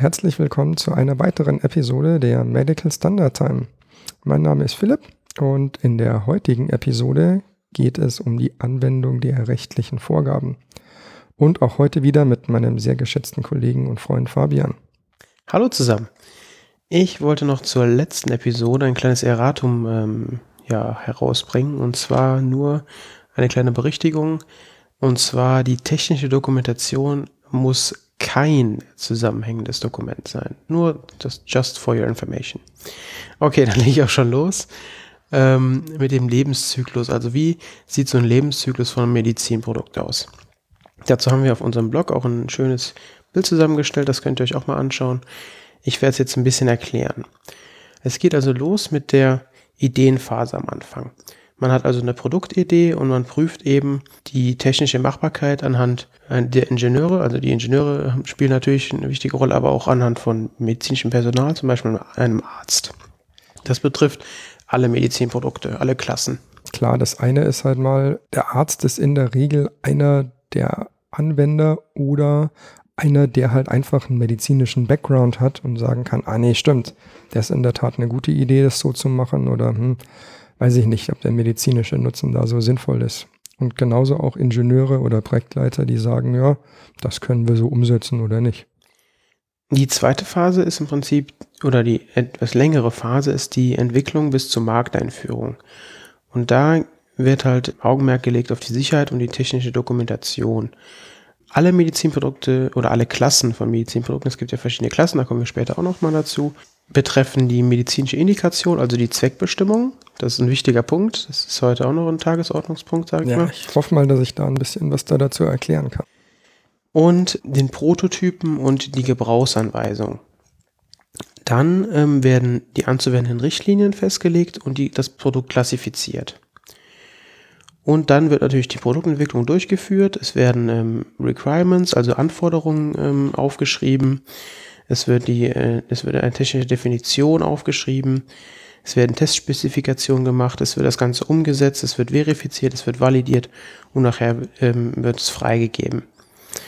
herzlich willkommen zu einer weiteren Episode der Medical Standard Time. Mein Name ist Philipp und in der heutigen Episode geht es um die Anwendung der rechtlichen Vorgaben. Und auch heute wieder mit meinem sehr geschätzten Kollegen und Freund Fabian. Hallo zusammen. Ich wollte noch zur letzten Episode ein kleines Erratum ähm, ja, herausbringen und zwar nur eine kleine Berichtigung. Und zwar die technische Dokumentation muss kein zusammenhängendes Dokument sein. Nur das just for your information. Okay, dann lege ich auch schon los ähm, mit dem Lebenszyklus. Also wie sieht so ein Lebenszyklus von einem Medizinprodukt aus? Dazu haben wir auf unserem Blog auch ein schönes Bild zusammengestellt. Das könnt ihr euch auch mal anschauen. Ich werde es jetzt ein bisschen erklären. Es geht also los mit der Ideenphase am Anfang. Man hat also eine Produktidee und man prüft eben die technische Machbarkeit anhand der Ingenieure. Also die Ingenieure spielen natürlich eine wichtige Rolle, aber auch anhand von medizinischem Personal, zum Beispiel einem Arzt. Das betrifft alle Medizinprodukte, alle Klassen. Klar, das eine ist halt mal, der Arzt ist in der Regel einer der Anwender oder einer, der halt einfach einen medizinischen Background hat und sagen kann, ah nee, stimmt, das ist in der Tat eine gute Idee, das so zu machen oder hm, weiß ich nicht, ob der medizinische Nutzen da so sinnvoll ist. Und genauso auch Ingenieure oder Projektleiter, die sagen, ja, das können wir so umsetzen oder nicht. Die zweite Phase ist im Prinzip, oder die etwas längere Phase ist die Entwicklung bis zur Markteinführung. Und da wird halt Augenmerk gelegt auf die Sicherheit und die technische Dokumentation. Alle Medizinprodukte oder alle Klassen von Medizinprodukten, es gibt ja verschiedene Klassen, da kommen wir später auch nochmal dazu, betreffen die medizinische Indikation, also die Zweckbestimmung. Das ist ein wichtiger Punkt. Das ist heute auch noch ein Tagesordnungspunkt, sage ich ja, mal. Ich hoffe mal, dass ich da ein bisschen was da dazu erklären kann. Und den Prototypen und die Gebrauchsanweisung. Dann ähm, werden die anzuwendenden Richtlinien festgelegt und die, das Produkt klassifiziert. Und dann wird natürlich die Produktentwicklung durchgeführt. Es werden ähm, Requirements, also Anforderungen ähm, aufgeschrieben. Es wird, die, äh, es wird eine technische Definition aufgeschrieben. Es werden Testspezifikationen gemacht. Es wird das Ganze umgesetzt. Es wird verifiziert. Es wird validiert. Und nachher ähm, wird es freigegeben.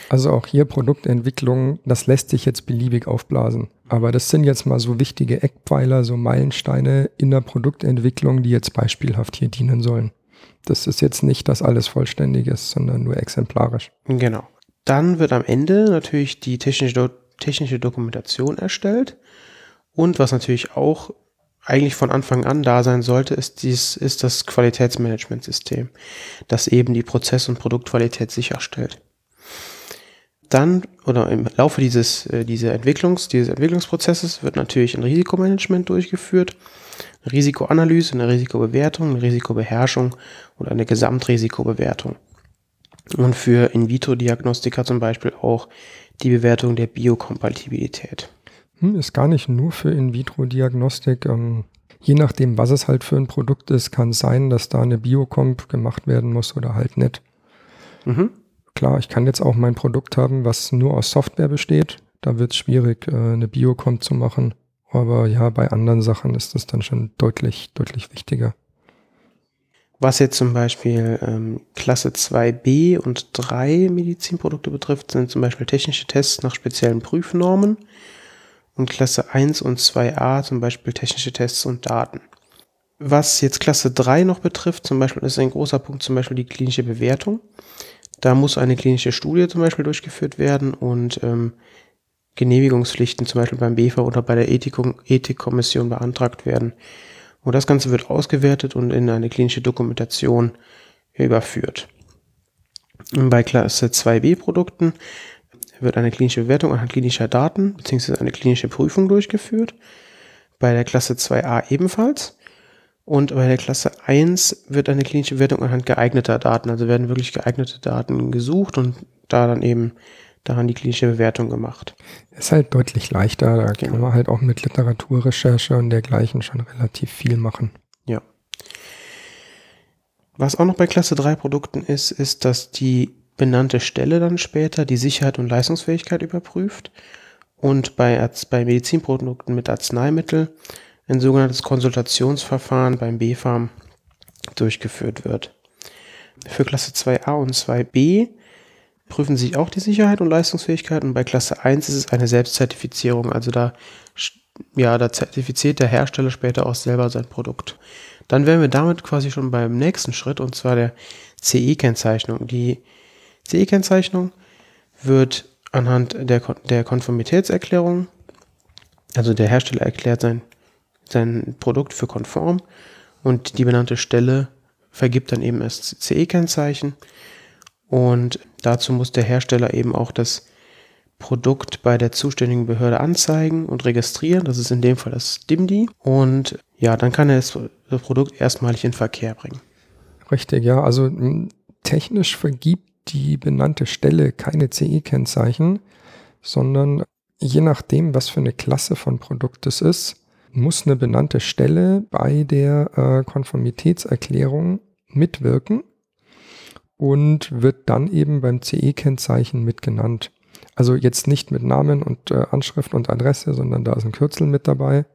Also auch hier Produktentwicklung, das lässt sich jetzt beliebig aufblasen. Aber das sind jetzt mal so wichtige Eckpfeiler, so Meilensteine in der Produktentwicklung, die jetzt beispielhaft hier dienen sollen. Das ist jetzt nicht, dass alles vollständig ist, sondern nur exemplarisch. Genau. Dann wird am Ende natürlich die technische, technische Dokumentation erstellt. Und was natürlich auch eigentlich von Anfang an da sein sollte, ist, dies, ist das Qualitätsmanagementsystem, das eben die Prozess- und Produktqualität sicherstellt. Dann oder im Laufe dieses, äh, dieser Entwicklungs, dieses Entwicklungsprozesses wird natürlich ein Risikomanagement durchgeführt eine Risikoanalyse, eine Risikobewertung, eine Risikobeherrschung und eine Gesamtrisikobewertung. Und für In-vitro-Diagnostika zum Beispiel auch die Bewertung der Biokompatibilität. Hm, ist gar nicht nur für In-vitro-Diagnostik. Ähm, je nachdem, was es halt für ein Produkt ist, kann es sein, dass da eine Biocomp gemacht werden muss oder halt nicht. Mhm. Klar, ich kann jetzt auch mein Produkt haben, was nur aus Software besteht. Da wird es schwierig, äh, eine Biocomp zu machen. Aber ja, bei anderen Sachen ist das dann schon deutlich, deutlich wichtiger. Was jetzt zum Beispiel ähm, Klasse 2b und 3 Medizinprodukte betrifft, sind zum Beispiel technische Tests nach speziellen Prüfnormen und Klasse 1 und 2a zum Beispiel technische Tests und Daten. Was jetzt Klasse 3 noch betrifft, zum Beispiel ist ein großer Punkt zum Beispiel die klinische Bewertung. Da muss eine klinische Studie zum Beispiel durchgeführt werden und ähm, Genehmigungspflichten zum Beispiel beim BEFA oder bei der Ethikkommission beantragt werden. Und das Ganze wird ausgewertet und in eine klinische Dokumentation überführt. Bei Klasse 2b Produkten wird eine klinische Bewertung anhand klinischer Daten bzw. eine klinische Prüfung durchgeführt. Bei der Klasse 2a ebenfalls. Und bei der Klasse 1 wird eine klinische Bewertung anhand geeigneter Daten, also werden wirklich geeignete Daten gesucht und da dann eben daran die klinische Bewertung gemacht. Ist halt deutlich leichter, da genau. kann man halt auch mit Literaturrecherche und dergleichen schon relativ viel machen. Ja. Was auch noch bei Klasse 3 Produkten ist, ist, dass die benannte Stelle dann später die Sicherheit und Leistungsfähigkeit überprüft und bei, bei Medizinprodukten mit Arzneimittel ein sogenanntes Konsultationsverfahren beim BfArM durchgeführt wird. Für Klasse 2a und 2b prüfen sich auch die Sicherheit und Leistungsfähigkeit und bei Klasse 1 ist es eine Selbstzertifizierung. Also da, ja, da zertifiziert der Hersteller später auch selber sein Produkt. Dann wären wir damit quasi schon beim nächsten Schritt und zwar der CE-Kennzeichnung. Die CE-Kennzeichnung wird anhand der, der Konformitätserklärung, also der Hersteller erklärt sein, sein Produkt für konform und die benannte Stelle vergibt dann eben das CE-Kennzeichen und dazu muss der Hersteller eben auch das Produkt bei der zuständigen Behörde anzeigen und registrieren. Das ist in dem Fall das DIMDI. Und ja, dann kann er das, Produkt erstmalig in Verkehr bringen. Richtig, ja. Also technisch vergibt die benannte Stelle keine CE-Kennzeichen, sondern je nachdem, was für eine Klasse von Produkt es ist, muss eine benannte Stelle bei der äh, Konformitätserklärung mitwirken und wird dann eben beim CE-Kennzeichen mitgenannt. Also jetzt nicht mit Namen und äh, Anschrift und Adresse, sondern da ist ein Kürzel mit dabei.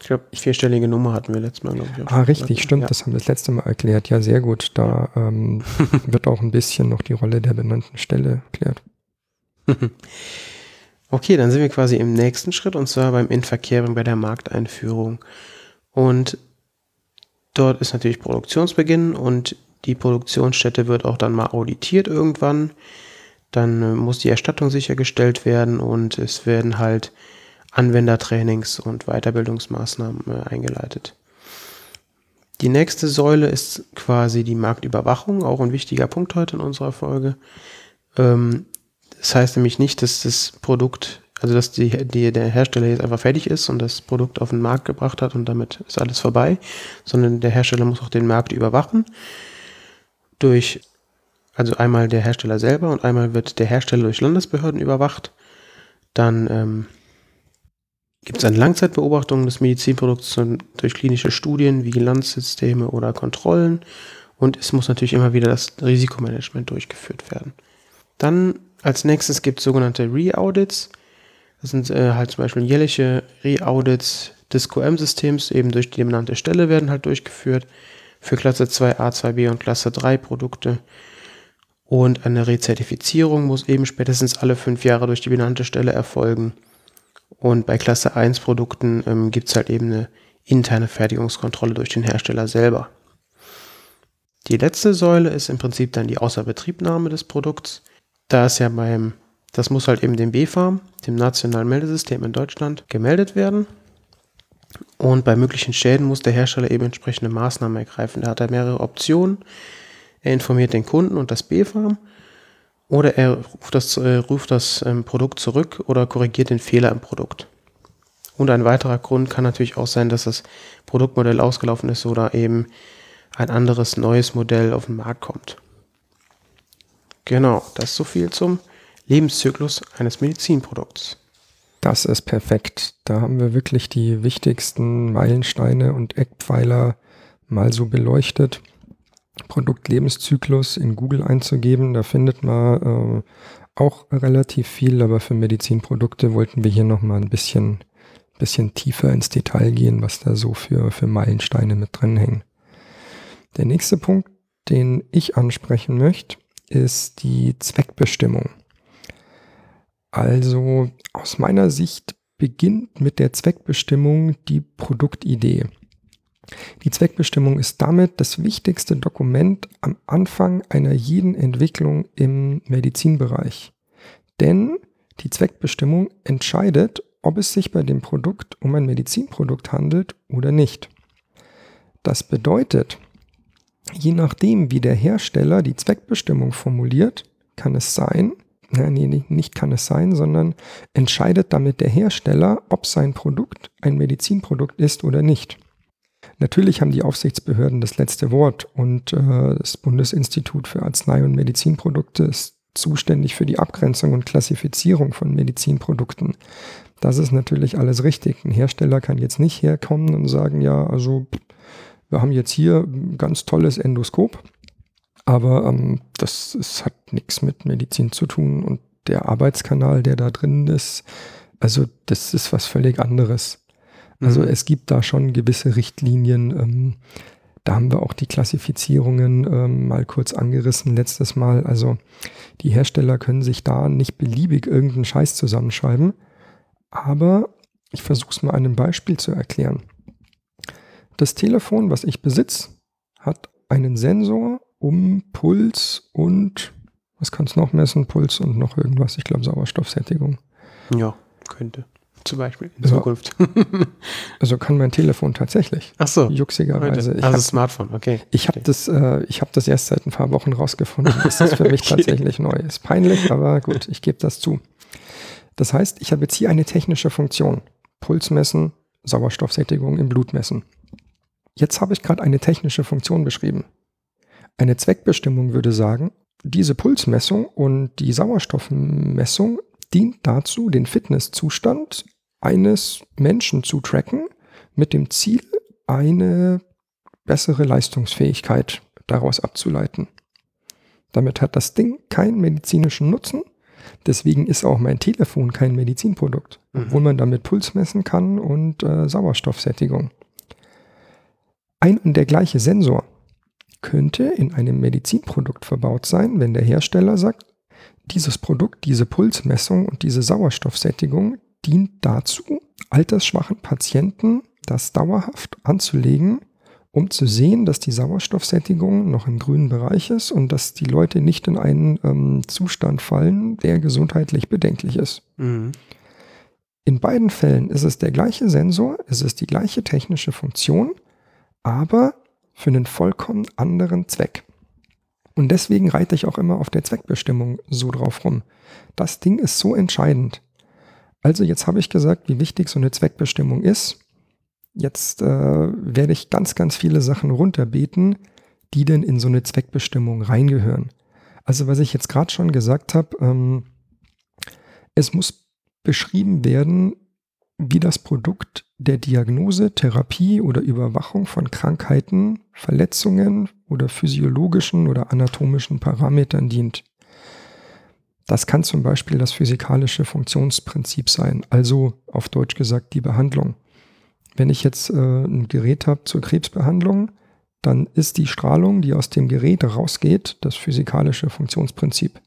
Ich glaube, vierstellige Nummer hatten wir letztes Mal, glaube ich. Ah, richtig, stimmt, ja. das haben wir das letzte Mal erklärt. Ja, sehr gut. Da ähm, wird auch ein bisschen noch die Rolle der benannten Stelle erklärt. okay, dann sind wir quasi im nächsten Schritt und zwar beim Inverkehring, bei der Markteinführung. Und dort ist natürlich Produktionsbeginn und die Produktionsstätte wird auch dann mal auditiert irgendwann. Dann äh, muss die Erstattung sichergestellt werden und es werden halt Anwendertrainings und Weiterbildungsmaßnahmen äh, eingeleitet. Die nächste Säule ist quasi die Marktüberwachung, auch ein wichtiger Punkt heute in unserer Folge. Ähm, das heißt nämlich nicht, dass das Produkt, also dass die, die, der Hersteller jetzt einfach fertig ist und das Produkt auf den Markt gebracht hat und damit ist alles vorbei, sondern der Hersteller muss auch den Markt überwachen. Durch, also einmal der Hersteller selber und einmal wird der Hersteller durch Landesbehörden überwacht. Dann ähm, gibt es eine Langzeitbeobachtung des Medizinprodukts durch klinische Studien, Vigilanzsysteme oder Kontrollen und es muss natürlich immer wieder das Risikomanagement durchgeführt werden. Dann als nächstes gibt es sogenannte Re-Audits. Das sind äh, halt zum Beispiel jährliche Re-Audits des QM-Systems, eben durch die benannte Stelle werden halt durchgeführt für Klasse 2a, 2b und Klasse 3 Produkte. Und eine Rezertifizierung muss eben spätestens alle fünf Jahre durch die benannte Stelle erfolgen. Und bei Klasse 1 Produkten ähm, gibt es halt eben eine interne Fertigungskontrolle durch den Hersteller selber. Die letzte Säule ist im Prinzip dann die Außerbetriebnahme des Produkts. Da ist ja beim, das muss halt eben dem BfArM, dem nationalen Meldesystem in Deutschland, gemeldet werden. Und bei möglichen Schäden muss der Hersteller eben entsprechende Maßnahmen ergreifen. Da hat er mehrere Optionen. Er informiert den Kunden und das BfArM oder er ruft das, äh, ruft das ähm, Produkt zurück oder korrigiert den Fehler im Produkt. Und ein weiterer Grund kann natürlich auch sein, dass das Produktmodell ausgelaufen ist oder eben ein anderes neues Modell auf den Markt kommt. Genau, das ist so viel zum Lebenszyklus eines Medizinprodukts. Das ist perfekt. Da haben wir wirklich die wichtigsten Meilensteine und Eckpfeiler mal so beleuchtet. Produktlebenszyklus in Google einzugeben. Da findet man äh, auch relativ viel, aber für Medizinprodukte wollten wir hier nochmal ein bisschen, bisschen tiefer ins Detail gehen, was da so für, für Meilensteine mit drin hängen. Der nächste Punkt, den ich ansprechen möchte, ist die Zweckbestimmung. Also aus meiner Sicht beginnt mit der Zweckbestimmung die Produktidee. Die Zweckbestimmung ist damit das wichtigste Dokument am Anfang einer jeden Entwicklung im Medizinbereich. Denn die Zweckbestimmung entscheidet, ob es sich bei dem Produkt um ein Medizinprodukt handelt oder nicht. Das bedeutet, je nachdem, wie der Hersteller die Zweckbestimmung formuliert, kann es sein, nein, nee, nicht kann es sein, sondern entscheidet damit der Hersteller, ob sein Produkt ein Medizinprodukt ist oder nicht. Natürlich haben die Aufsichtsbehörden das letzte Wort und äh, das Bundesinstitut für Arznei- und Medizinprodukte ist zuständig für die Abgrenzung und Klassifizierung von Medizinprodukten. Das ist natürlich alles richtig. Ein Hersteller kann jetzt nicht herkommen und sagen, ja, also wir haben jetzt hier ein ganz tolles Endoskop, aber ähm, das, das hat nichts mit Medizin zu tun und der Arbeitskanal, der da drin ist, also das ist was völlig anderes. Also mhm. es gibt da schon gewisse Richtlinien, ähm, Da haben wir auch die Klassifizierungen ähm, mal kurz angerissen letztes Mal. Also die Hersteller können sich da nicht beliebig irgendeinen Scheiß zusammenschreiben. Aber ich versuche es mal an einem Beispiel zu erklären. Das Telefon, was ich besitze, hat einen Sensor um Puls und was kann es noch messen? Puls und noch irgendwas. Ich glaube Sauerstoffsättigung. Ja, könnte zum Beispiel in also, Zukunft. also kann mein Telefon tatsächlich. Ach so. Juxigerweise. Ich also hab, Smartphone, okay. Ich habe das, äh, ich das erst seit ein paar Wochen rausgefunden. Das ist für mich okay. tatsächlich neu. Ist peinlich, aber gut, ich gebe das zu. Das heißt, ich habe jetzt hier eine technische Funktion. Puls messen, Sauerstoffsättigung im Blut messen. Jetzt habe ich gerade eine technische Funktion beschrieben. Eine Zweckbestimmung würde sagen, diese Pulsmessung und die Sauerstoffmessung dient dazu, den Fitnesszustand eines Menschen zu tracken, mit dem Ziel, eine bessere Leistungsfähigkeit daraus abzuleiten. Damit hat das Ding keinen medizinischen Nutzen. Deswegen ist auch mein Telefon kein Medizinprodukt, mhm. obwohl man damit Puls messen kann und äh, Sauerstoffsättigung. Ein und der gleiche Sensor könnte in einem Medizinprodukt verbaut sein, wenn der Hersteller sagt, dieses Produkt, diese Pulsmessung und diese Sauerstoffsättigung dient dazu, altersschwachen Patienten das dauerhaft anzulegen, um zu sehen, dass die Sauerstoffsättigung noch im grünen Bereich ist und dass die Leute nicht in einen ähm, Zustand fallen, der gesundheitlich bedenklich ist. Mhm. In beiden Fällen ist es der gleiche Sensor, es ist die gleiche technische Funktion, aber für einen vollkommen anderen Zweck. Und deswegen reite ich auch immer auf der Zweckbestimmung so drauf rum. Das Ding ist so entscheidend. Also jetzt habe ich gesagt, wie wichtig so eine Zweckbestimmung ist. Jetzt äh, werde ich ganz, ganz viele Sachen runterbeten, die denn in so eine Zweckbestimmung reingehören. Also was ich jetzt gerade schon gesagt habe, ähm, es muss beschrieben werden, wie das Produkt der Diagnose, Therapie oder Überwachung von Krankheiten, Verletzungen oder physiologischen oder anatomischen Parametern dient. Das kann zum Beispiel das physikalische Funktionsprinzip sein, also auf Deutsch gesagt die Behandlung. Wenn ich jetzt äh, ein Gerät habe zur Krebsbehandlung, dann ist die Strahlung, die aus dem Gerät rausgeht, das physikalische Funktionsprinzip.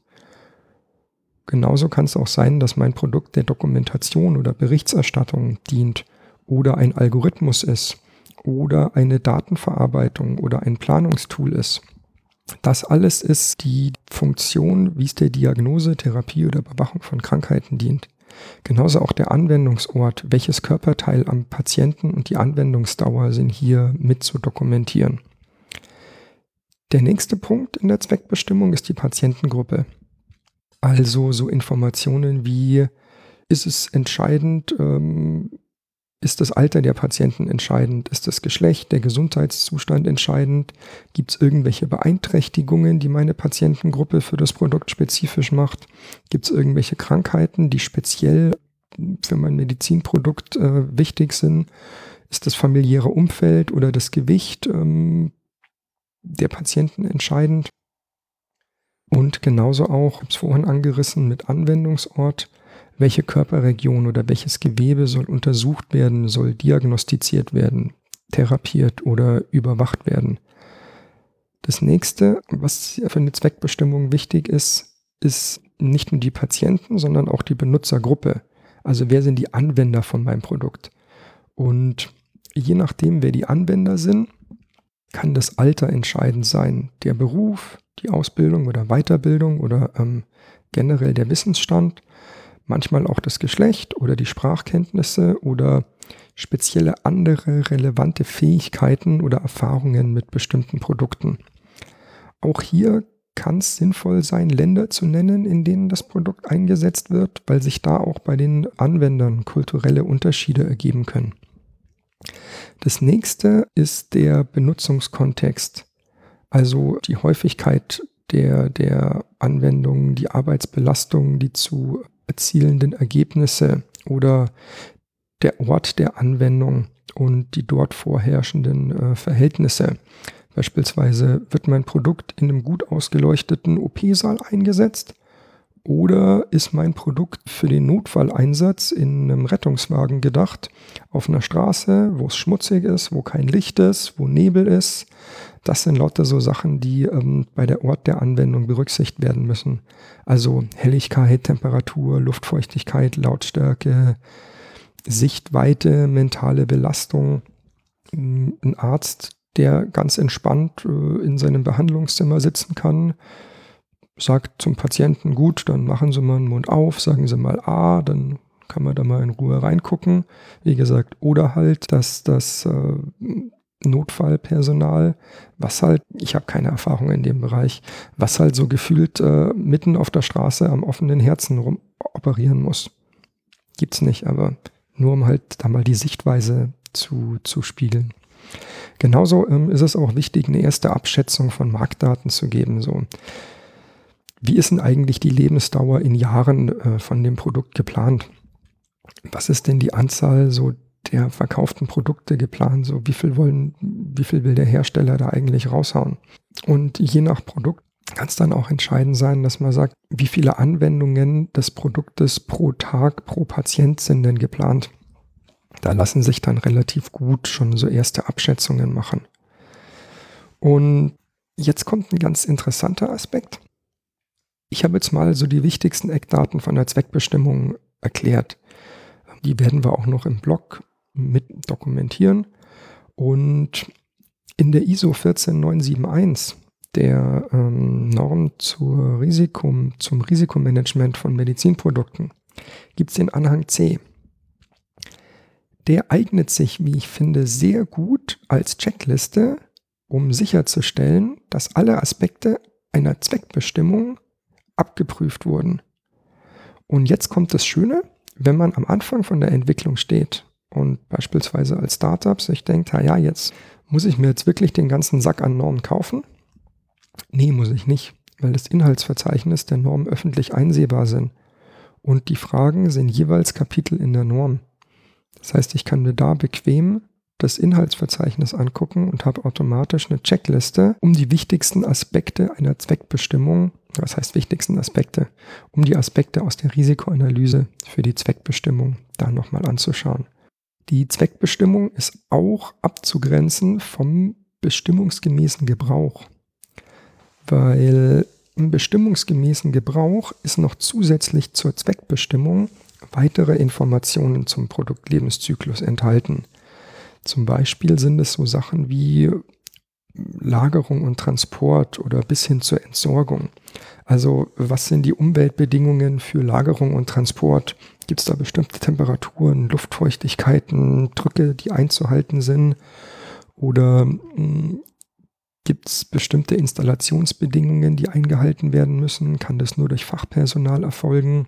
Genauso kann es auch sein, dass mein Produkt der Dokumentation oder Berichterstattung dient oder ein Algorithmus ist oder eine Datenverarbeitung oder ein Planungstool ist. Das alles ist die Funktion, wie es der Diagnose, Therapie oder Überwachung von Krankheiten dient. Genauso auch der Anwendungsort, welches Körperteil am Patienten und die Anwendungsdauer sind hier mit zu dokumentieren. Der nächste Punkt in der Zweckbestimmung ist die Patientengruppe. Also so Informationen wie, ist es entscheidend, ähm, ist das Alter der Patienten entscheidend? Ist das Geschlecht, der Gesundheitszustand entscheidend? Gibt es irgendwelche Beeinträchtigungen, die meine Patientengruppe für das Produkt spezifisch macht? Gibt es irgendwelche Krankheiten, die speziell für mein Medizinprodukt äh, wichtig sind? Ist das familiäre Umfeld oder das Gewicht ähm, der Patienten entscheidend? Und genauso auch, ich habe es vorhin angerissen, mit Anwendungsort welche Körperregion oder welches Gewebe soll untersucht werden, soll diagnostiziert werden, therapiert oder überwacht werden. Das nächste, was für eine Zweckbestimmung wichtig ist, ist nicht nur die Patienten, sondern auch die Benutzergruppe. Also wer sind die Anwender von meinem Produkt? Und je nachdem, wer die Anwender sind, kann das Alter entscheidend sein. Der Beruf, die Ausbildung oder Weiterbildung oder ähm, generell der Wissensstand manchmal auch das Geschlecht oder die Sprachkenntnisse oder spezielle andere relevante Fähigkeiten oder Erfahrungen mit bestimmten Produkten. Auch hier kann es sinnvoll sein, Länder zu nennen, in denen das Produkt eingesetzt wird, weil sich da auch bei den Anwendern kulturelle Unterschiede ergeben können. Das nächste ist der Benutzungskontext, also die Häufigkeit der, der Anwendungen, die Arbeitsbelastung, die zu erzielenden Ergebnisse oder der Ort der Anwendung und die dort vorherrschenden äh, Verhältnisse. Beispielsweise wird mein Produkt in einem gut ausgeleuchteten OP-Saal eingesetzt Oder ist mein Produkt für den Notfalleinsatz in einem Rettungswagen gedacht, auf einer Straße, wo es schmutzig ist, wo kein Licht ist, wo Nebel ist? Das sind lauter so Sachen, die ähm, bei der Ort der Anwendung berücksichtigt werden müssen. Also Helligkeit, Temperatur, Luftfeuchtigkeit, Lautstärke, Sichtweite, mentale Belastung. Ein Arzt, der ganz entspannt äh, in seinem Behandlungszimmer sitzen kann, sagt zum Patienten, gut, dann machen Sie mal den Mund auf, sagen Sie mal A, dann kann man da mal in Ruhe reingucken. Wie gesagt, oder halt, dass das äh, Notfallpersonal, was halt, ich habe keine Erfahrung in dem Bereich, was halt so gefühlt äh, mitten auf der Straße am offenen Herzen rum operieren muss. Gibt's nicht, aber nur um halt da mal die Sichtweise zu, zu spiegeln. Genauso ähm, ist es auch wichtig, eine erste Abschätzung von Marktdaten zu geben. So, wie ist denn eigentlich die Lebensdauer in Jahren äh, von dem Produkt geplant? Was ist denn die Anzahl so der verkauften Produkte geplant? So wie viel wollen, wie viel will der Hersteller da eigentlich raushauen? Und je nach Produkt kann es dann auch entscheidend sein, dass man sagt, wie viele Anwendungen des Produktes pro Tag, pro Patient sind denn geplant? Da lassen sich dann relativ gut schon so erste Abschätzungen machen. Und jetzt kommt ein ganz interessanter Aspekt. Ich habe jetzt mal so die wichtigsten Eckdaten von der Zweckbestimmung erklärt. Die werden wir auch noch im Blog mit dokumentieren. Und in der ISO 14971, der ähm, Norm zur Risikum, zum Risikomanagement von Medizinprodukten, gibt es den Anhang C. Der eignet sich, wie ich finde, sehr gut als Checkliste, um sicherzustellen, dass alle Aspekte einer Zweckbestimmung abgeprüft wurden. Und jetzt kommt das Schöne, wenn man am Anfang von der Entwicklung steht und beispielsweise als Startup sich denkt, ja, jetzt muss ich mir jetzt wirklich den ganzen Sack an Normen kaufen? Nee, muss ich nicht, weil das Inhaltsverzeichnis der Norm öffentlich einsehbar sind. Und die Fragen sind jeweils Kapitel in der Norm. Das heißt, ich kann mir da bequem das Inhaltsverzeichnis angucken und habe automatisch eine Checkliste, um die wichtigsten Aspekte einer Zweckbestimmung, was heißt wichtigsten Aspekte, um die Aspekte aus der Risikoanalyse für die Zweckbestimmung da nochmal anzuschauen. Die Zweckbestimmung ist auch abzugrenzen vom bestimmungsgemäßen Gebrauch, weil im bestimmungsgemäßen Gebrauch ist noch zusätzlich zur Zweckbestimmung weitere Informationen zum Produktlebenszyklus enthalten. Zum Beispiel sind es so Sachen wie Lagerung und Transport oder bis hin zur Entsorgung. Also was sind die Umweltbedingungen für Lagerung und Transport? Gibt es da bestimmte Temperaturen, Luftfeuchtigkeiten, Drücke, die einzuhalten sind? Oder hm, gibt es bestimmte Installationsbedingungen, die eingehalten werden müssen? Kann das nur durch Fachpersonal erfolgen?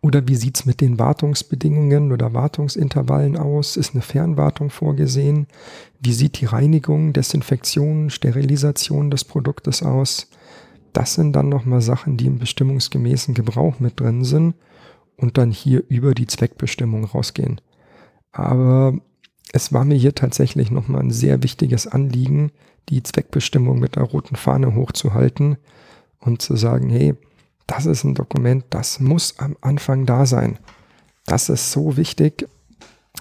Oder wie sieht es mit den Wartungsbedingungen oder Wartungsintervallen aus? Ist eine Fernwartung vorgesehen? Wie sieht die Reinigung, Desinfektion, Sterilisation des Produktes aus? Das sind dann nochmal Sachen, die im bestimmungsgemäßen Gebrauch mit drin sind und dann hier über die Zweckbestimmung rausgehen. Aber es war mir hier tatsächlich nochmal ein sehr wichtiges Anliegen, die Zweckbestimmung mit der roten Fahne hochzuhalten und zu sagen, hey, das ist ein Dokument, das muss am Anfang da sein. Das ist so wichtig,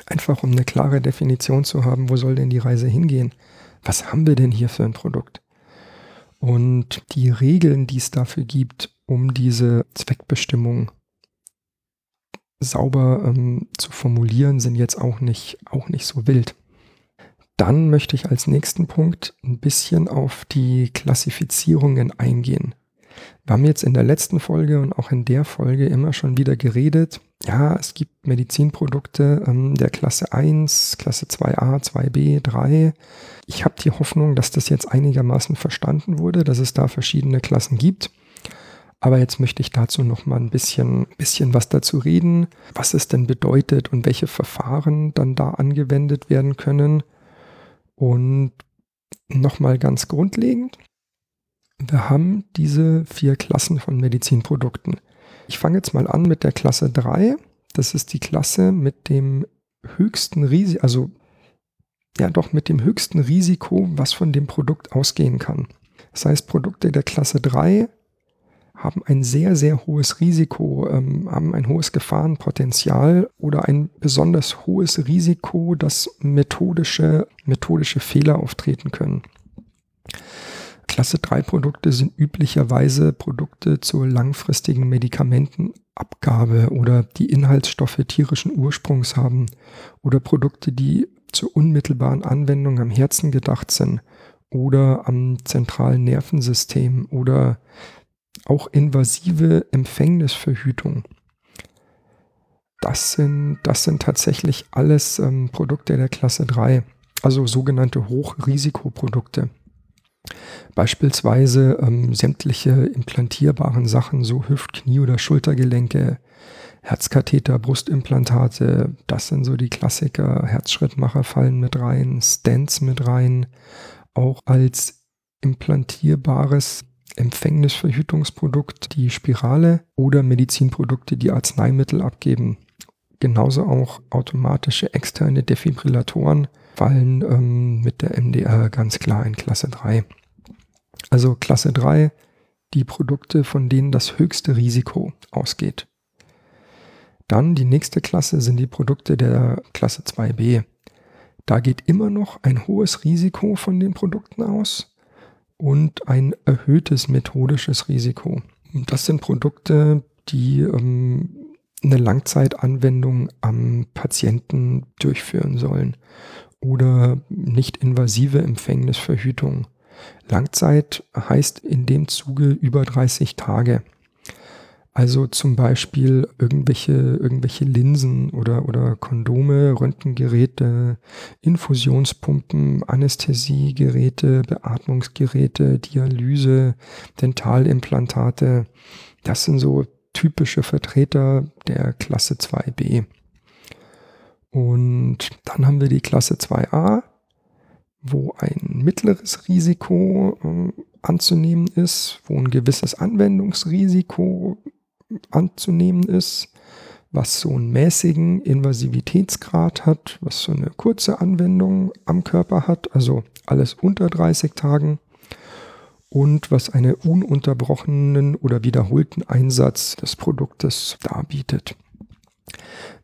einfach um eine klare Definition zu haben, wo soll denn die Reise hingehen? Was haben wir denn hier für ein Produkt? Und die Regeln, die es dafür gibt, um diese Zweckbestimmung sauber ähm, zu formulieren, sind jetzt auch nicht, auch nicht so wild. Dann möchte ich als nächsten Punkt ein bisschen auf die Klassifizierungen eingehen. Wir haben jetzt in der letzten Folge und auch in der Folge immer schon wieder geredet. Ja, es gibt Medizinprodukte ähm, der Klasse 1, Klasse 2a, 2b, 3. Ich habe die Hoffnung, dass das jetzt einigermaßen verstanden wurde, dass es da verschiedene Klassen gibt. Aber jetzt möchte ich dazu noch mal ein bisschen, bisschen was dazu reden, was es denn bedeutet und welche Verfahren dann da angewendet werden können. Und noch mal ganz grundlegend, wir haben diese vier Klassen von Medizinprodukten. Ich fange jetzt mal an mit der Klasse 3. Das ist die Klasse mit dem höchsten Risiko, also ja doch mit dem höchsten Risiko, was von dem Produkt ausgehen kann. Das heißt, Produkte der Klasse 3 haben ein sehr, sehr hohes Risiko, ähm, haben ein hohes Gefahrenpotenzial oder ein besonders hohes Risiko, dass methodische, methodische Fehler auftreten können. Klasse 3 Produkte sind üblicherweise Produkte zur langfristigen Medikamentenabgabe oder die Inhaltsstoffe tierischen Ursprungs haben oder Produkte, die zur unmittelbaren Anwendung am Herzen gedacht sind oder am zentralen Nervensystem oder auch invasive Empfängnisverhütung. Das sind, das sind tatsächlich alles ähm, Produkte der Klasse 3, also sogenannte Hochrisikoprodukte. Beispielsweise ähm, sämtliche implantierbaren Sachen, so Hüft-, Knie- oder Schultergelenke, Herzkatheter, Brustimplantate, das sind so die Klassiker. Herzschrittmacher fallen mit rein, Stents mit rein, auch als implantierbares Empfängnisverhütungsprodukt die Spirale oder Medizinprodukte, die Arzneimittel abgeben. Genauso auch automatische externe Defibrillatoren fallen ähm, mit der MDR ganz klar in Klasse 3. Also Klasse 3, die Produkte, von denen das höchste Risiko ausgeht. Dann die nächste Klasse sind die Produkte der Klasse 2b. Da geht immer noch ein hohes Risiko von den Produkten aus und ein erhöhtes methodisches Risiko. Das sind Produkte, die ähm, eine Langzeitanwendung am Patienten durchführen sollen oder nicht invasive Empfängnisverhütung. Langzeit heißt in dem Zuge über 30 Tage. Also zum Beispiel irgendwelche, irgendwelche Linsen oder, oder Kondome, Röntgengeräte, Infusionspumpen, Anästhesiegeräte, Beatmungsgeräte, Dialyse, Dentalimplantate. Das sind so typische Vertreter der Klasse 2b. Und dann haben wir die Klasse 2a, wo ein mittleres Risiko äh, anzunehmen ist, wo ein gewisses Anwendungsrisiko anzunehmen ist, was so einen mäßigen Invasivitätsgrad hat, was so eine kurze Anwendung am Körper hat, also alles unter 30 Tagen und was einen ununterbrochenen oder wiederholten Einsatz des Produktes darbietet.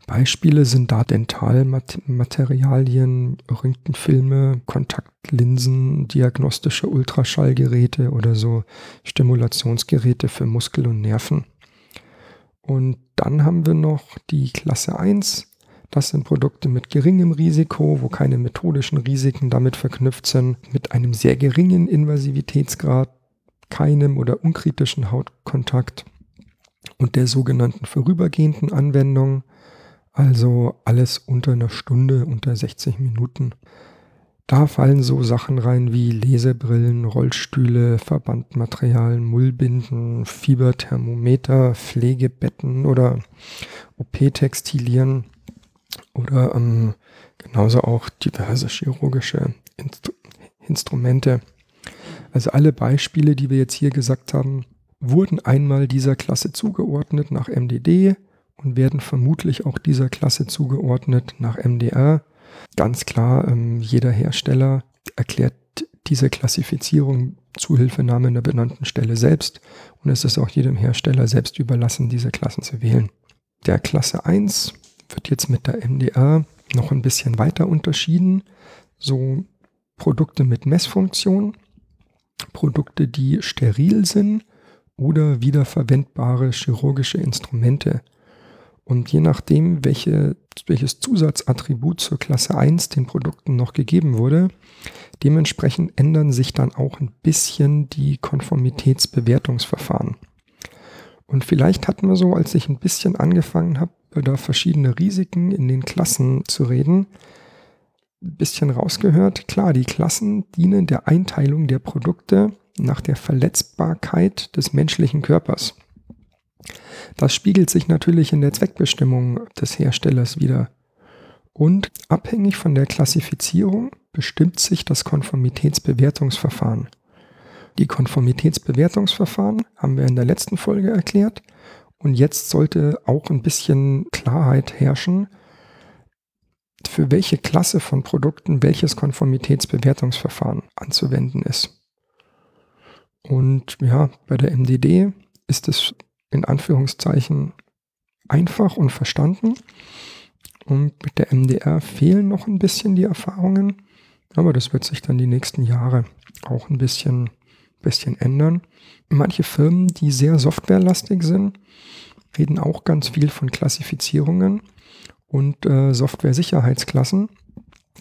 Beispiele sind da Dentalmaterialien, Röntgenfilme, Kontaktlinsen, diagnostische Ultraschallgeräte oder so Stimulationsgeräte für Muskel und Nerven. Und dann haben wir noch die Klasse 1. Das sind Produkte mit geringem Risiko, wo keine methodischen Risiken damit verknüpft sind, mit einem sehr geringen Invasivitätsgrad, keinem oder unkritischen Hautkontakt und der sogenannten vorübergehenden Anwendung, also alles unter einer Stunde, unter 60 Minuten. Da fallen so Sachen rein wie Lesebrillen, Rollstühle, Verbandmaterial, Mullbinden, Fieberthermometer, Pflegebetten oder OP-Textilien oder ähm, genauso auch diverse chirurgische Instru Instrumente. Also alle Beispiele, die wir jetzt hier gesagt haben, wurden einmal dieser Klasse zugeordnet nach MDD und werden vermutlich auch dieser Klasse zugeordnet nach MDR. Ganz klar, ähm, jeder Hersteller erklärt diese Klassifizierung Zuhilfenahme der benannten Stelle selbst und es ist auch jedem Hersteller selbst überlassen, diese Klassen zu wählen. Der Klasse 1 wird jetzt mit der MDR noch ein bisschen weiter unterschieden. So Produkte mit Messfunktion, Produkte, die steril sind oder wiederverwendbare chirurgische Instrumente. Und je nachdem, welche, welches Zusatzattribut zur Klasse 1 den Produkten noch gegeben wurde, dementsprechend ändern sich dann auch ein bisschen die Konformitätsbewertungsverfahren. Und vielleicht hatten wir so, als ich ein bisschen angefangen habe, da verschiedene Risiken in den Klassen zu reden, ein bisschen rausgehört. Klar, die Klassen dienen der Einteilung der Produkte nach der Verletzbarkeit des menschlichen Körpers. Das spiegelt sich natürlich in der Zweckbestimmung des Herstellers wieder. Und abhängig von der Klassifizierung bestimmt sich das Konformitätsbewertungsverfahren. Die Konformitätsbewertungsverfahren haben wir in der letzten Folge erklärt und jetzt sollte auch ein bisschen Klarheit herrschen, für welche Klasse von Produkten welches Konformitätsbewertungsverfahren anzuwenden ist. Und ja, bei der MDD ist es in Anführungszeichen einfach und verstanden. Und mit der MDR fehlen noch ein bisschen die Erfahrungen. Aber das wird sich dann die nächsten Jahre auch ein bisschen, bisschen ändern. Manche Firmen, die sehr softwarelastig sind, reden auch ganz viel von Klassifizierungen und äh, Software-Sicherheitsklassen.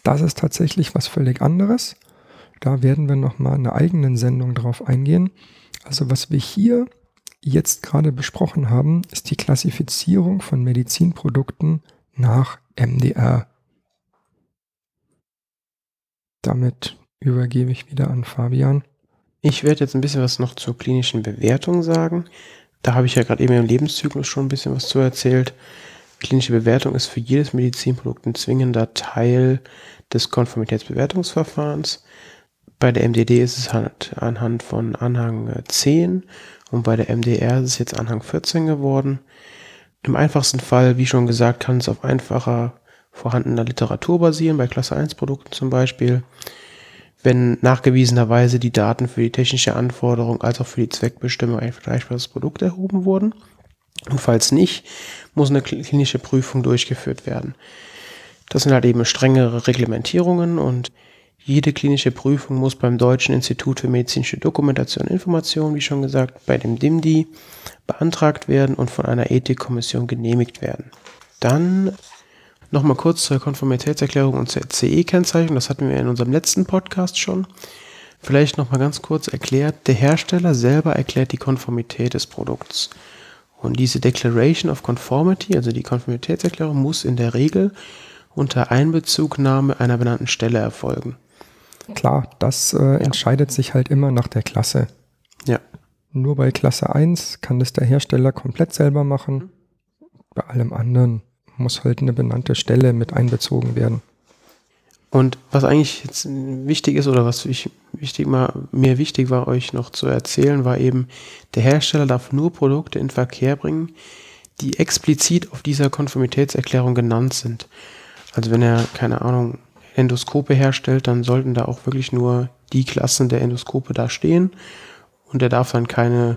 Das ist tatsächlich was völlig anderes. Da werden wir nochmal in einer eigenen Sendung drauf eingehen. Also was wir hier jetzt gerade besprochen haben, ist die Klassifizierung von Medizinprodukten nach MDR. Damit übergebe ich wieder an Fabian. Ich werde jetzt ein bisschen was noch zur klinischen Bewertung sagen. Da habe ich ja gerade eben im Lebenszyklus schon ein bisschen was zu erzählt. Klinische Bewertung ist für jedes Medizinprodukt ein zwingender Teil des Konformitätsbewertungsverfahrens. Bei der MDD ist es halt anhand von Anhang 10 und bei der MDR ist es jetzt Anhang 14 geworden. Im einfachsten Fall, wie schon gesagt, kann es auf einfacher vorhandener Literatur basieren, bei Klasse 1 Produkten zum Beispiel. Wenn nachgewiesenerweise die Daten für die technische Anforderung als auch für die Zweckbestimmung ein vergleichbares Produkt erhoben wurden. Und falls nicht, muss eine klinische Prüfung durchgeführt werden. Das sind halt eben strengere Reglementierungen und jede klinische Prüfung muss beim Deutschen Institut für medizinische Dokumentation und Information, wie schon gesagt, bei dem DIMDI beantragt werden und von einer Ethikkommission genehmigt werden. Dann nochmal kurz zur Konformitätserklärung und zur CE-Kennzeichnung. Das hatten wir in unserem letzten Podcast schon. Vielleicht nochmal ganz kurz erklärt. Der Hersteller selber erklärt die Konformität des Produkts. Und diese Declaration of Conformity, also die Konformitätserklärung, muss in der Regel unter Einbezugnahme einer benannten Stelle erfolgen. Klar, das äh, ja. entscheidet sich halt immer nach der Klasse. Ja. Nur bei Klasse 1 kann das der Hersteller komplett selber machen. Bei allem anderen muss halt eine benannte Stelle mit einbezogen werden. Und was eigentlich jetzt wichtig ist oder was ich wichtig mal, mir wichtig war, euch noch zu erzählen, war eben, der Hersteller darf nur Produkte in Verkehr bringen, die explizit auf dieser Konformitätserklärung genannt sind. Also wenn er, keine Ahnung, Endoskope herstellt, dann sollten da auch wirklich nur die Klassen der Endoskope da stehen. Und er darf dann keine,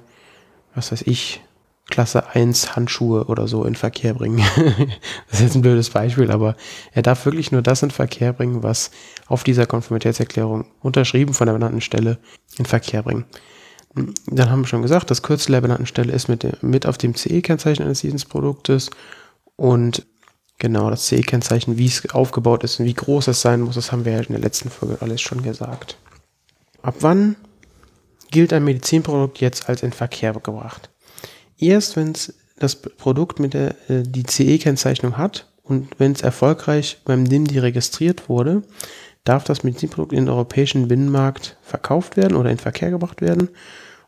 was weiß ich, Klasse 1 Handschuhe oder so in Verkehr bringen. das ist jetzt ein blödes Beispiel, aber er darf wirklich nur das in Verkehr bringen, was auf dieser Konformitätserklärung unterschrieben von der benannten Stelle in Verkehr bringen. Dann haben wir schon gesagt, das Kürzel der benannten Stelle ist mit, mit auf dem CE-Kennzeichen eines jeden Produktes und genau das CE-Kennzeichen, wie es aufgebaut ist und wie groß es sein muss, das haben wir ja in der letzten Folge alles schon gesagt. Ab wann gilt ein Medizinprodukt jetzt als in Verkehr gebracht? erst, wenn es das Produkt mit der äh, die CE-Kennzeichnung hat und wenn es erfolgreich beim DIMDI registriert wurde, darf das Medizinprodukt in den europäischen Binnenmarkt verkauft werden oder in Verkehr gebracht werden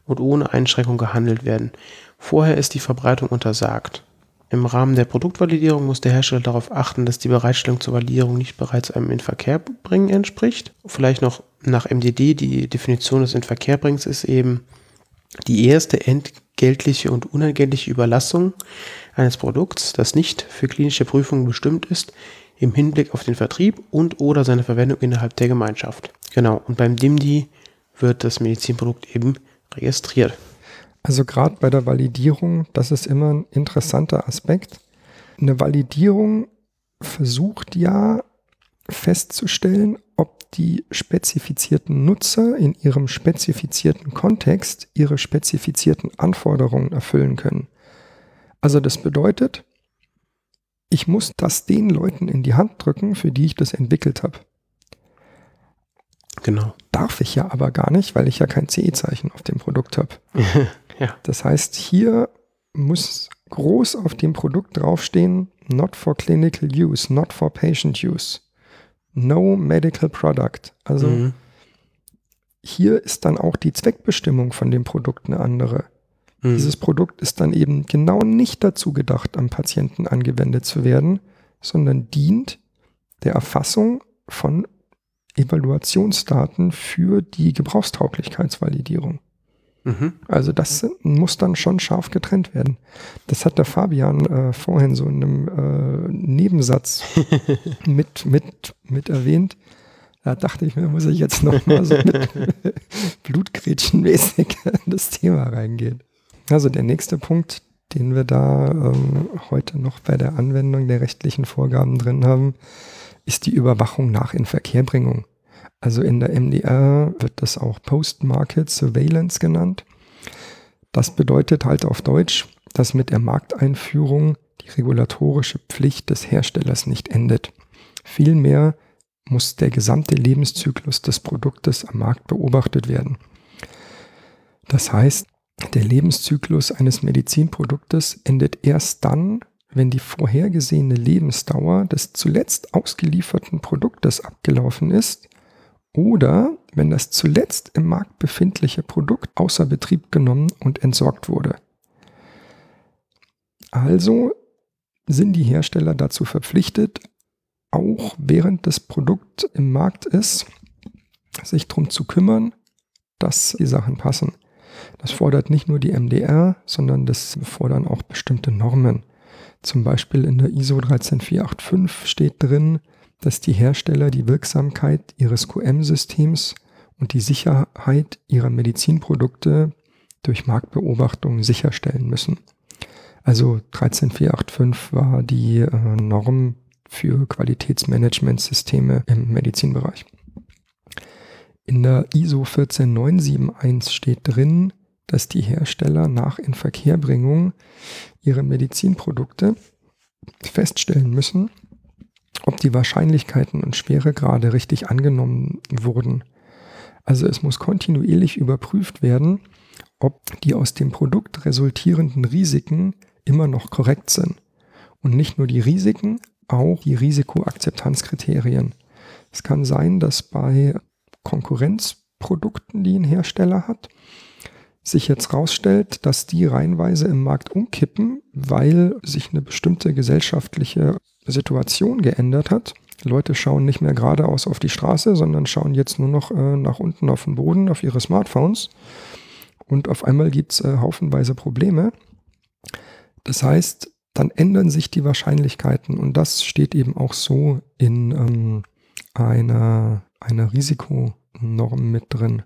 und ohne Einschränkung gehandelt werden. Vorher ist die Verbreitung untersagt. Im Rahmen der Produktvalidierung muss der Hersteller darauf achten, dass die Bereitstellung zur Validierung nicht bereits einem Inverkehrbringen entspricht. Vielleicht noch nach MDD, die Definition des Inverkehrbringens ist eben die erste entgeltliche und unentgeltliche Überlassung eines Produkts, das nicht für klinische Prüfungen bestimmt ist, im Hinblick auf den Vertrieb und oder seine Verwendung innerhalb der Gemeinschaft. Genau, und beim DIMDI wird das Medizinprodukt eben registriert. Also gerade bei der Validierung, das ist immer ein interessanter Aspekt. Eine Validierung versucht ja festzustellen, ob die spezifizierten Nutzer in ihrem spezifizierten Kontext ihre spezifizierten Anforderungen erfüllen können. Also das bedeutet, ich muss das den Leuten in die Hand drücken, für die ich das entwickelt habe. Genau. Darf ich ja aber gar nicht, weil ich ja kein CE-Zeichen auf dem Produkt habe. ja. Das heißt, hier muss groß auf dem Produkt draufstehen, not for clinical use, not for patient use. No Medical Product. Also mhm. hier ist dann auch die Zweckbestimmung von dem Produkt eine andere. Mhm. Dieses Produkt ist dann eben genau nicht dazu gedacht, am Patienten angewendet zu werden, sondern dient der Erfassung von Evaluationsdaten für die Gebrauchstauglichkeitsvalidierung. Mhm. Also das muss dann schon scharf getrennt werden. Das hat der Fabian äh, vorhin so in einem äh, Nebensatz mit, mit, mit erwähnt. Da dachte ich mir, muss ich jetzt noch mal so mit Blutgrätschenmäßig in das Thema reingehen. Also der nächste Punkt, den wir da ähm, heute noch bei der Anwendung der rechtlichen Vorgaben drin haben, ist die Überwachung nach Inverkehrbringung. Also in der MDR wird das auch Post-Market Surveillance genannt. Das bedeutet halt auf Deutsch, dass mit der Markteinführung die regulatorische Pflicht des Herstellers nicht endet. Vielmehr muss der gesamte Lebenszyklus des Produktes am Markt beobachtet werden. Das heißt, der Lebenszyklus eines Medizinproduktes endet erst dann, wenn die vorhergesehene Lebensdauer des zuletzt ausgelieferten Produktes abgelaufen ist oder wenn das zuletzt im Markt befindliche Produkt außer Betrieb genommen und entsorgt wurde. Also sind die Hersteller dazu verpflichtet, auch während das Produkt im Markt ist, sich darum zu kümmern, dass die Sachen passen. Das fordert nicht nur die MDR, sondern das fordern auch bestimmte Normen. Zum Beispiel in der ISO 13485 steht drin, dass die Hersteller die Wirksamkeit ihres QM-Systems und die Sicherheit ihrer Medizinprodukte durch Marktbeobachtung sicherstellen müssen. Also 13485 war die äh, Norm für Qualitätsmanagementsysteme im Medizinbereich. In der ISO 14971 steht drin, dass die Hersteller nach Inverkehrbringung ihre Medizinprodukte feststellen müssen, ob die Wahrscheinlichkeiten und Schweregrade richtig angenommen wurden. Also es muss kontinuierlich überprüft werden, ob die aus dem Produkt resultierenden Risiken immer noch korrekt sind. Und nicht nur die Risiken, auch die Risikoakzeptanzkriterien. Es kann sein, dass bei Konkurrenzprodukten, die ein Hersteller hat, sich jetzt rausstellt, dass die reihenweise im Markt umkippen, weil sich eine bestimmte gesellschaftliche Situation geändert hat. Leute schauen nicht mehr geradeaus auf die Straße, sondern schauen jetzt nur noch äh, nach unten auf den Boden, auf ihre Smartphones. Und auf einmal gibt es äh, haufenweise Probleme. Das heißt, dann ändern sich die Wahrscheinlichkeiten. Und das steht eben auch so in ähm, einer, einer Risikonorm mit drin.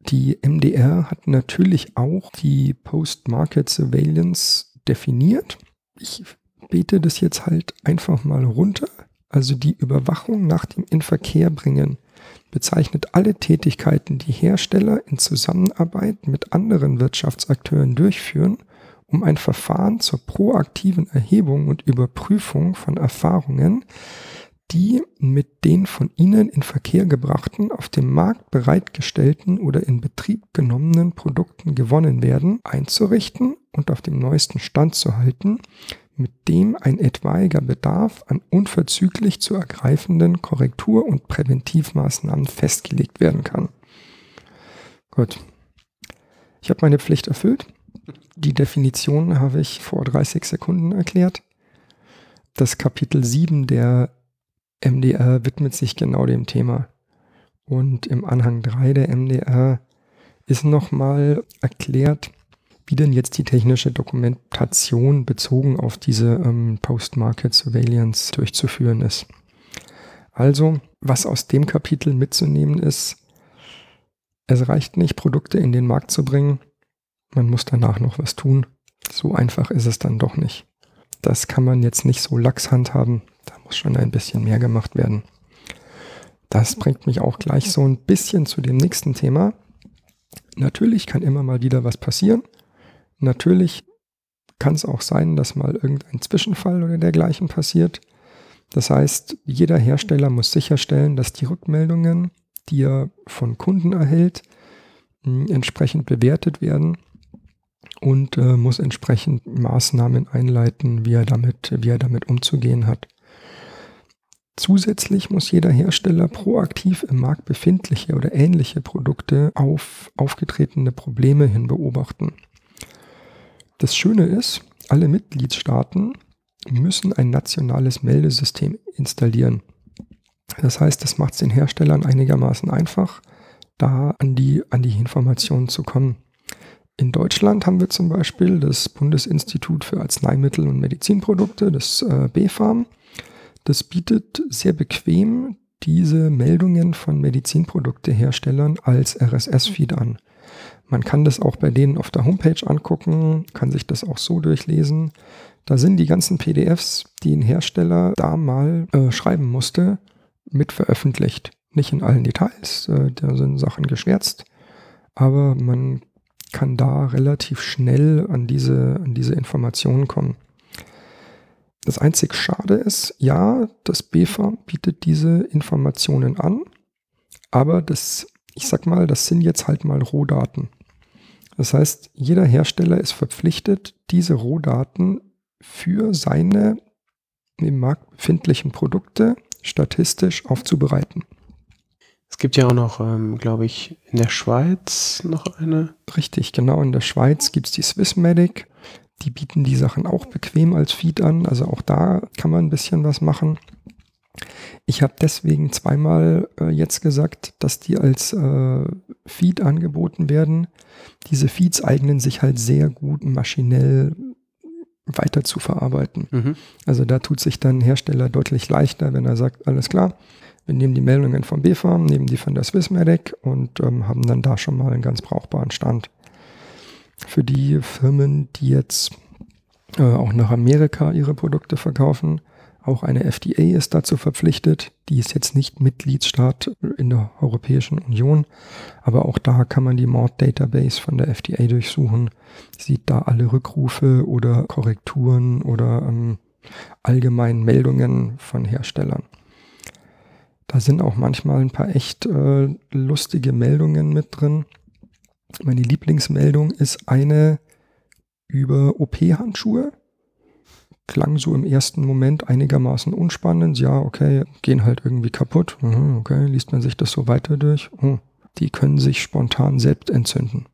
Die MDR hat natürlich auch die Post-Market Surveillance definiert. Ich bete das jetzt halt einfach mal runter. Also die Überwachung nach dem Inverkehrbringen bezeichnet alle Tätigkeiten, die Hersteller in Zusammenarbeit mit anderen Wirtschaftsakteuren durchführen, um ein Verfahren zur proaktiven Erhebung und Überprüfung von Erfahrungen, die mit den von ihnen in Verkehr gebrachten, auf dem Markt bereitgestellten oder in Betrieb genommenen Produkten gewonnen werden, einzurichten und auf dem neuesten Stand zu halten, mit dem ein etwaiger Bedarf an unverzüglich zu ergreifenden Korrektur- und Präventivmaßnahmen festgelegt werden kann. Gut. Ich habe meine Pflicht erfüllt. Die Definition habe ich vor 30 Sekunden erklärt. Das Kapitel 7 der MDR widmet sich genau dem Thema. Und im Anhang 3 der MDR ist nochmal erklärt, wie denn jetzt die technische Dokumentation bezogen auf diese ähm, Post-Market Surveillance durchzuführen ist. Also, was aus dem Kapitel mitzunehmen ist, es reicht nicht, Produkte in den Markt zu bringen, man muss danach noch was tun. So einfach ist es dann doch nicht. Das kann man jetzt nicht so lax handhaben. Da muss schon ein bisschen mehr gemacht werden. Das bringt mich auch gleich so ein bisschen zu dem nächsten Thema. Natürlich kann immer mal wieder was passieren. Natürlich kann es auch sein, dass mal irgendein Zwischenfall oder dergleichen passiert. Das heißt, jeder Hersteller muss sicherstellen, dass die Rückmeldungen, die er von Kunden erhält, entsprechend bewertet werden und äh, muss entsprechend Maßnahmen einleiten, wie er, damit, wie er damit umzugehen hat. Zusätzlich muss jeder Hersteller proaktiv im Markt befindliche oder ähnliche Produkte auf aufgetretene Probleme hin beobachten. Das Schöne ist, alle Mitgliedstaaten müssen ein nationales Meldesystem installieren. Das heißt, das macht es den Herstellern einigermaßen einfach, da an die, an die Informationen zu kommen. In Deutschland haben wir zum Beispiel das Bundesinstitut für Arzneimittel und Medizinprodukte, das äh, BfArM. Das bietet sehr bequem diese Meldungen von Medizinprodukteherstellern als RSS-Feed an. Man kann das auch bei denen auf der Homepage angucken, kann sich das auch so durchlesen. Da sind die ganzen PDFs, die ein Hersteller da mal äh, schreiben musste, mit veröffentlicht. Nicht in allen Details, äh, da sind Sachen geschwärzt, aber man kann da relativ schnell an diese, an diese Informationen kommen. Das einzig Schade ist, ja, das BFA bietet diese Informationen an, aber das, ich sag mal, das sind jetzt halt mal Rohdaten. Das heißt, jeder Hersteller ist verpflichtet, diese Rohdaten für seine im Markt befindlichen Produkte statistisch aufzubereiten. Es gibt ja auch noch, ähm, glaube ich, in der Schweiz noch eine. Richtig, genau. In der Schweiz gibt es die Swissmedic. Die bieten die Sachen auch bequem als Feed an. Also auch da kann man ein bisschen was machen. Ich habe deswegen zweimal äh, jetzt gesagt, dass die als äh, Feed angeboten werden. Diese Feeds eignen sich halt sehr gut maschinell weiter zu verarbeiten. Mhm. Also da tut sich dann Hersteller deutlich leichter, wenn er sagt, alles klar, wir nehmen die Meldungen vom BFARM, nehmen die von der Swissmedic und ähm, haben dann da schon mal einen ganz brauchbaren Stand. Für die Firmen, die jetzt äh, auch nach Amerika ihre Produkte verkaufen, auch eine FDA ist dazu verpflichtet. Die ist jetzt nicht Mitgliedsstaat in der Europäischen Union, aber auch da kann man die Mord-Database von der FDA durchsuchen, sieht da alle Rückrufe oder Korrekturen oder ähm, allgemeinen Meldungen von Herstellern. Da sind auch manchmal ein paar echt äh, lustige Meldungen mit drin. Meine Lieblingsmeldung ist eine über OP-Handschuhe. Klang so im ersten Moment einigermaßen unspannend. Ja, okay, gehen halt irgendwie kaputt. Mhm, okay, liest man sich das so weiter durch. Oh, die können sich spontan selbst entzünden.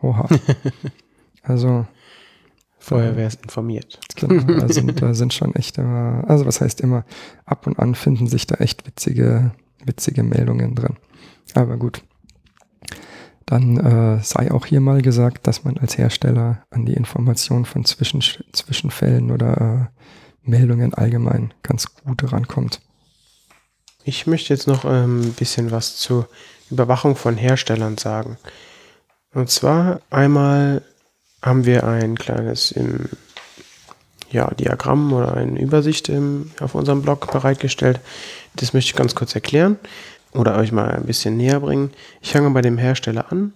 Oha. Also Feuerwehr ist informiert. Genau, da sind, da sind schon echt immer, also was heißt immer, ab und an finden sich da echt witzige, witzige Meldungen drin. Aber gut. Dann äh, sei auch hier mal gesagt, dass man als Hersteller an die Information von Zwischen, Zwischenfällen oder äh, Meldungen allgemein ganz gut rankommt. Ich möchte jetzt noch ein ähm, bisschen was zur Überwachung von Herstellern sagen. Und zwar einmal haben wir ein kleines im, ja, Diagramm oder eine Übersicht im, auf unserem Blog bereitgestellt. Das möchte ich ganz kurz erklären oder euch mal ein bisschen näher bringen. Ich fange bei dem Hersteller an.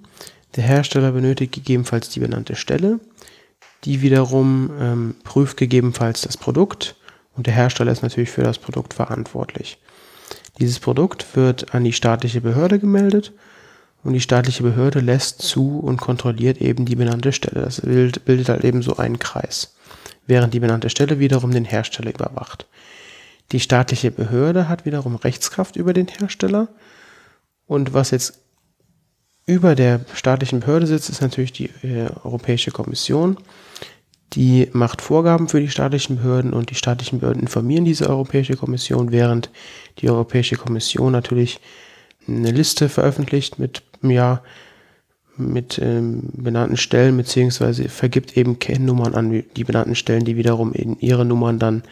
Der Hersteller benötigt gegebenenfalls die benannte Stelle. Die wiederum ähm, prüft gegebenenfalls das Produkt und der Hersteller ist natürlich für das Produkt verantwortlich. Dieses Produkt wird an die staatliche Behörde gemeldet und die staatliche Behörde lässt zu und kontrolliert eben die benannte Stelle. Das bildet halt eben so einen Kreis, während die benannte Stelle wiederum den Hersteller überwacht. Die staatliche Behörde hat wiederum Rechtskraft über den Hersteller. Und was jetzt über der staatlichen Behörde sitzt, ist natürlich die äh, Europäische Kommission. Die macht Vorgaben für die staatlichen Behörden und die staatlichen Behörden informieren diese Europäische Kommission, während die Europäische Kommission natürlich eine Liste veröffentlicht mit ja, mit ähm, benannten Stellen, beziehungsweise vergibt eben Kennnummern an die benannten Stellen, die wiederum in ihre Nummern dann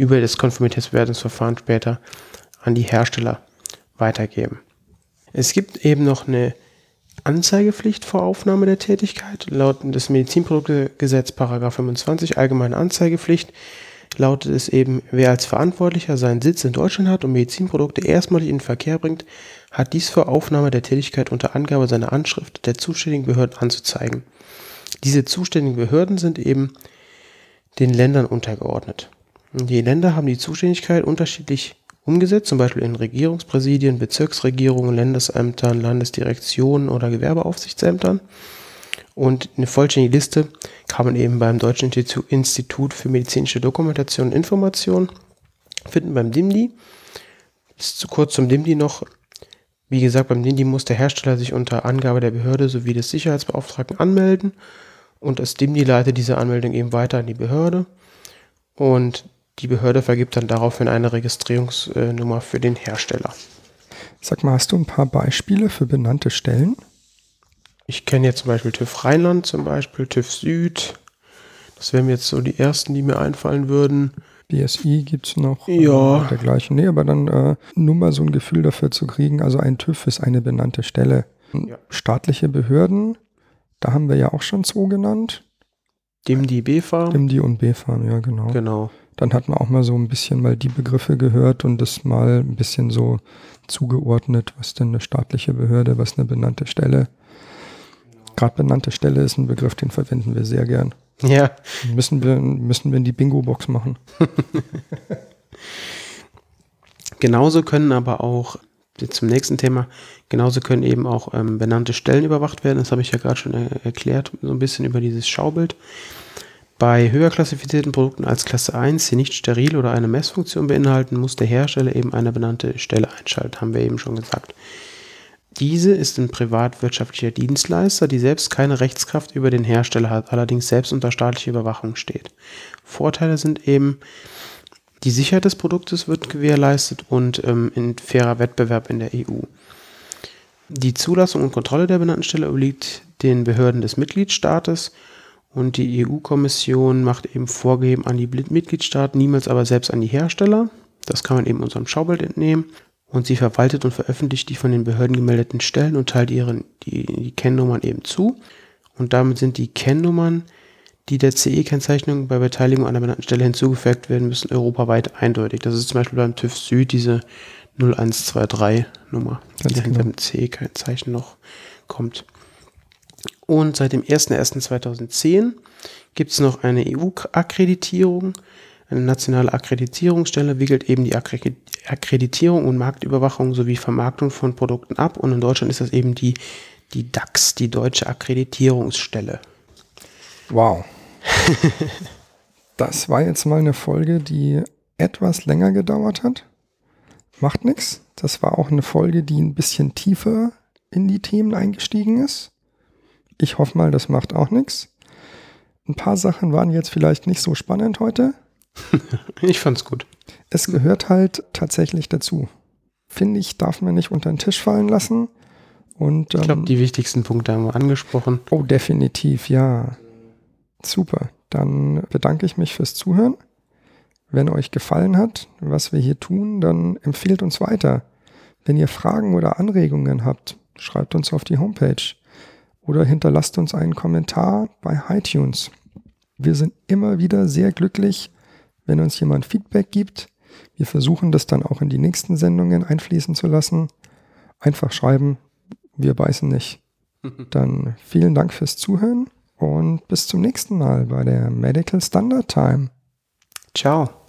über das Konformitätsbewertungsverfahren später an die Hersteller weitergeben. Es gibt eben noch eine Anzeigepflicht vor Aufnahme der Tätigkeit. Laut des Medizinproduktegesetz 25 Allgemeine Anzeigepflicht lautet es eben, wer als Verantwortlicher seinen Sitz in Deutschland hat und Medizinprodukte erstmalig in den Verkehr bringt, hat dies vor Aufnahme der Tätigkeit unter Angabe seiner Anschrift der zuständigen Behörden anzuzeigen. Diese zuständigen Behörden sind eben den Ländern untergeordnet. Die Länder haben die Zuständigkeit unterschiedlich umgesetzt, zum Beispiel in Regierungspräsidien, Bezirksregierungen, Landesämtern, Landesdirektionen oder Gewerbeaufsichtsämtern. Und eine vollständige Liste kann man eben beim Deutschen Institut für medizinische Dokumentation und Information finden, beim DIMDI. Zu kurz zum DIMDI noch. Wie gesagt, beim DIMDI muss der Hersteller sich unter Angabe der Behörde sowie des Sicherheitsbeauftragten anmelden und das DIMDI leitet diese Anmeldung eben weiter an die Behörde und die Behörde vergibt dann daraufhin eine Registrierungsnummer für den Hersteller. Sag mal, hast du ein paar Beispiele für benannte Stellen? Ich kenne jetzt zum Beispiel TÜV Rheinland, zum Beispiel TÜV Süd. Das wären jetzt so die ersten, die mir einfallen würden. BSI gibt es noch. Ja. Äh, dergleichen. Nee, aber dann äh, nur mal so ein Gefühl dafür zu kriegen. Also ein TÜV ist eine benannte Stelle. Ja. Staatliche Behörden, da haben wir ja auch schon zwei genannt. Dem die BFA. DIMDI und BFAM, ja genau. Genau. Dann hat man auch mal so ein bisschen mal die Begriffe gehört und das mal ein bisschen so zugeordnet, was denn eine staatliche Behörde, was eine benannte Stelle. Gerade benannte Stelle ist ein Begriff, den verwenden wir sehr gern. Ja, Müssen wir, müssen wir in die Bingo-Box machen. genauso können aber auch, jetzt zum nächsten Thema, genauso können eben auch ähm, benannte Stellen überwacht werden. Das habe ich ja gerade schon er erklärt, so ein bisschen über dieses Schaubild. Bei höher klassifizierten Produkten als Klasse 1, die nicht steril oder eine Messfunktion beinhalten, muss der Hersteller eben eine benannte Stelle einschalten, haben wir eben schon gesagt. Diese ist ein privatwirtschaftlicher Dienstleister, die selbst keine Rechtskraft über den Hersteller hat, allerdings selbst unter staatlicher Überwachung steht. Vorteile sind eben, die Sicherheit des Produktes wird gewährleistet und ähm, ein fairer Wettbewerb in der EU. Die Zulassung und Kontrolle der benannten Stelle obliegt den Behörden des Mitgliedstaates und die EU-Kommission macht eben Vorgeben an die Mitgliedstaaten, niemals aber selbst an die Hersteller. Das kann man eben unserem Schaubild entnehmen. Und sie verwaltet und veröffentlicht die von den Behörden gemeldeten Stellen und teilt ihren, die, die Kennnummern eben zu. Und damit sind die Kennnummern, die der CE-Kennzeichnung bei Beteiligung an einer benannten Stelle hinzugefügt werden müssen, europaweit eindeutig. Das ist zum Beispiel beim TÜV Süd diese 0123-Nummer, die Ganz dahinter genau. mit CE-Kennzeichen noch kommt. Und seit dem 01.01.2010 gibt es noch eine EU-Akkreditierung. Eine nationale Akkreditierungsstelle wickelt eben die Akkre- Akkreditierung und Marktüberwachung sowie Vermarktung von Produkten ab. Und in Deutschland ist das eben die, die DAX, die Deutsche Akkreditierungsstelle. Wow. das war jetzt mal eine Folge, die etwas länger gedauert hat. Macht nichts. Das war auch eine Folge, die ein bisschen tiefer in die Themen eingestiegen ist. Ich hoffe mal, das macht auch nichts. Ein paar Sachen waren jetzt vielleicht nicht so spannend heute. Ich fand's gut. Es gehört halt tatsächlich dazu. Finde ich, darf man nicht unter den Tisch fallen lassen. Und Ich glaube, ähm, die wichtigsten Punkte haben wir angesprochen. Oh, definitiv, ja. Super. Dann bedanke ich mich fürs Zuhören. Wenn euch gefallen hat, was wir hier tun, dann empfehlt uns weiter. Wenn ihr Fragen oder Anregungen habt, schreibt uns auf die Homepage oder hinterlasst uns einen Kommentar bei iTunes. Wir sind immer wieder sehr glücklich, wenn uns jemand Feedback gibt. Wir versuchen das dann auch in die nächsten Sendungen einfließen zu lassen. Einfach schreiben, wir beißen nicht. Dann vielen Dank fürs Zuhören und bis zum nächsten Mal bei der Medical Standard Time. Ciao.